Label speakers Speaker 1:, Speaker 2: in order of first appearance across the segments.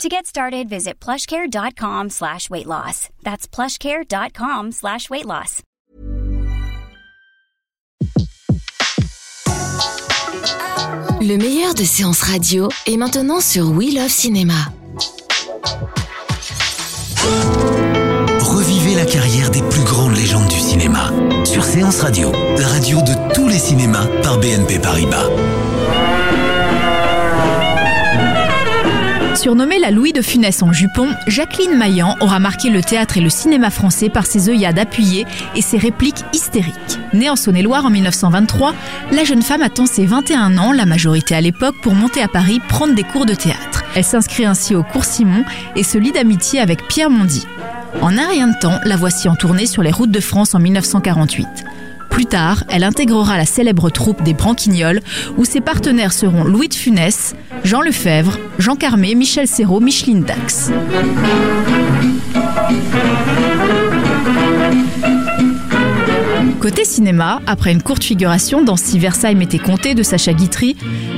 Speaker 1: To get started, visit plushcare.com slash weight loss. That's plushcare.com slash weight loss.
Speaker 2: Le meilleur de séances radio est maintenant sur We Love Cinéma.
Speaker 3: Revivez la carrière des plus grandes légendes du cinéma sur Séance Radio, la radio de tous les cinémas par BNP Paribas.
Speaker 4: Surnommée la Louis de Funès en jupon, Jacqueline Maillan aura marqué le théâtre et le cinéma français par ses œillades appuyées et ses répliques hystériques. Née en Saône-et-Loire en 1923, la jeune femme attend ses 21 ans, la majorité à l'époque, pour monter à Paris prendre des cours de théâtre. Elle s'inscrit ainsi au cours Simon et se lie d'amitié avec Pierre Mondy. En un rien de temps, la voici en tournée sur les routes de France en 1948. Plus tard, elle intégrera la célèbre troupe des Branquignoles, où ses partenaires seront Louis de Funès, Jean Lefebvre, Jean Carmé, Michel Serrault, Micheline Dax. Côté cinéma, après une courte figuration dans Si Versailles m'était compté de Sacha Guitry,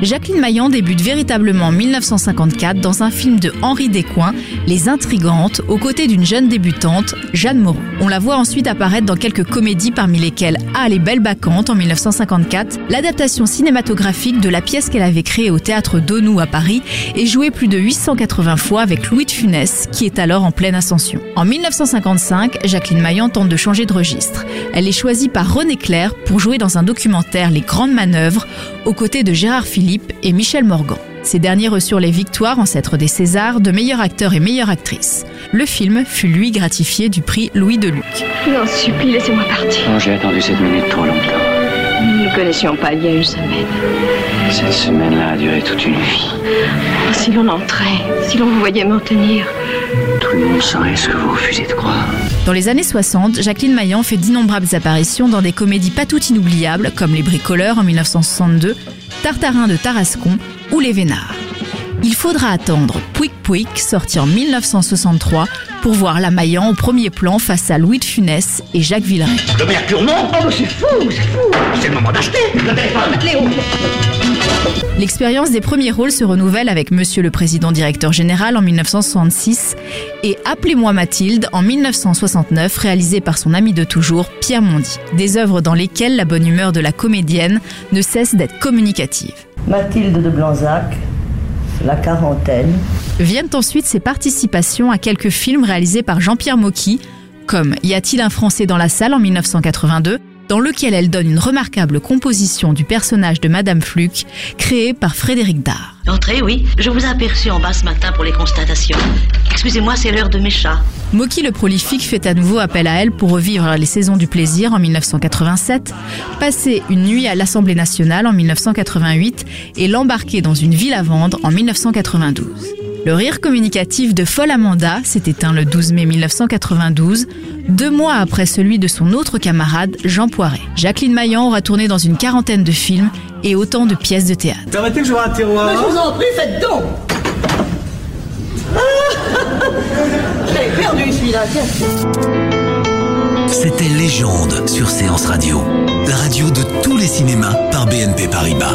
Speaker 4: Jacqueline Maillan débute véritablement en 1954 dans un film de Henri Descoings, Les Intrigantes, aux côtés d'une jeune débutante, Jeanne Moreau. On la voit ensuite apparaître dans quelques comédies parmi lesquelles Ah les belles bacchantes en 1954, l'adaptation cinématographique de la pièce qu'elle avait créée au théâtre Donou à Paris et jouée plus de 880 fois avec Louis de Funès, qui est alors en pleine ascension. En 1955, Jacqueline Maillan tente de changer de registre. Elle est choisie par René Clair pour jouer dans un documentaire Les Grandes Manœuvres aux côtés de Gérard Philippe et Michel Morgan. Ces derniers reçurent les victoires, ancêtres des Césars, de meilleur acteur et meilleure actrice. Le film fut lui gratifié du prix Louis Deluc.
Speaker 5: Non, supplie, laissez-moi partir.
Speaker 6: Oh, J'ai attendu cette minute trop longtemps.
Speaker 5: Nous ne connaissions pas il y a une semaine.
Speaker 6: Cette semaine-là a duré toute une vie.
Speaker 5: Oh, si l'on entrait, si l'on vous voyait m'en tenir.
Speaker 6: Ce que vous refusez de croire.
Speaker 4: Dans les années 60, Jacqueline Maillan fait d'innombrables apparitions dans des comédies pas toutes inoubliables comme Les Bricoleurs en 1962, Tartarin de Tarascon ou Les Vénards. Il faudra attendre Pouic Pouic, sorti en 1963, pour voir la Maillan au premier plan face à Louis de Funès et Jacques Villeray.
Speaker 7: Le mercure monte Oh, c'est fou, c'est fou C'est le moment d'acheter Le téléphone Léo
Speaker 4: L'expérience des premiers rôles se renouvelle avec Monsieur le Président Directeur Général en 1966 et Appelez-moi Mathilde en 1969, réalisé par son ami de toujours, Pierre Mondy. Des œuvres dans lesquelles la bonne humeur de la comédienne ne cesse d'être communicative.
Speaker 8: Mathilde de Blanzac, la quarantaine.
Speaker 4: Viennent ensuite ses participations à quelques films réalisés par Jean-Pierre Mocky, comme Y a-t-il un Français dans la salle en 1982, dans lequel elle donne une remarquable composition du personnage de Madame Fluke, créé par Frédéric Dard.
Speaker 9: Entrez, oui. Je vous ai aperçu en bas ce matin pour les constatations. Excusez-moi, c'est l'heure de mes chats.
Speaker 4: Mocky le prolifique fait à nouveau appel à elle pour revivre les saisons du plaisir en 1987, passer une nuit à l'Assemblée nationale en 1988 et l'embarquer dans une ville à vendre en 1992. Le rire communicatif de Folle Amanda s'est éteint le 12 mai 1992, deux mois après celui de son autre camarade Jean Poiret. Jacqueline Maillan aura tourné dans une quarantaine de films et autant de pièces de théâtre.
Speaker 10: Permettez que j'ouvre un tiroir
Speaker 8: Je vous en prie, faites donc J'ai perdu celui-là, tiens.
Speaker 3: C'était Légende sur Séance Radio, la radio de tous les cinémas par BNP Paribas.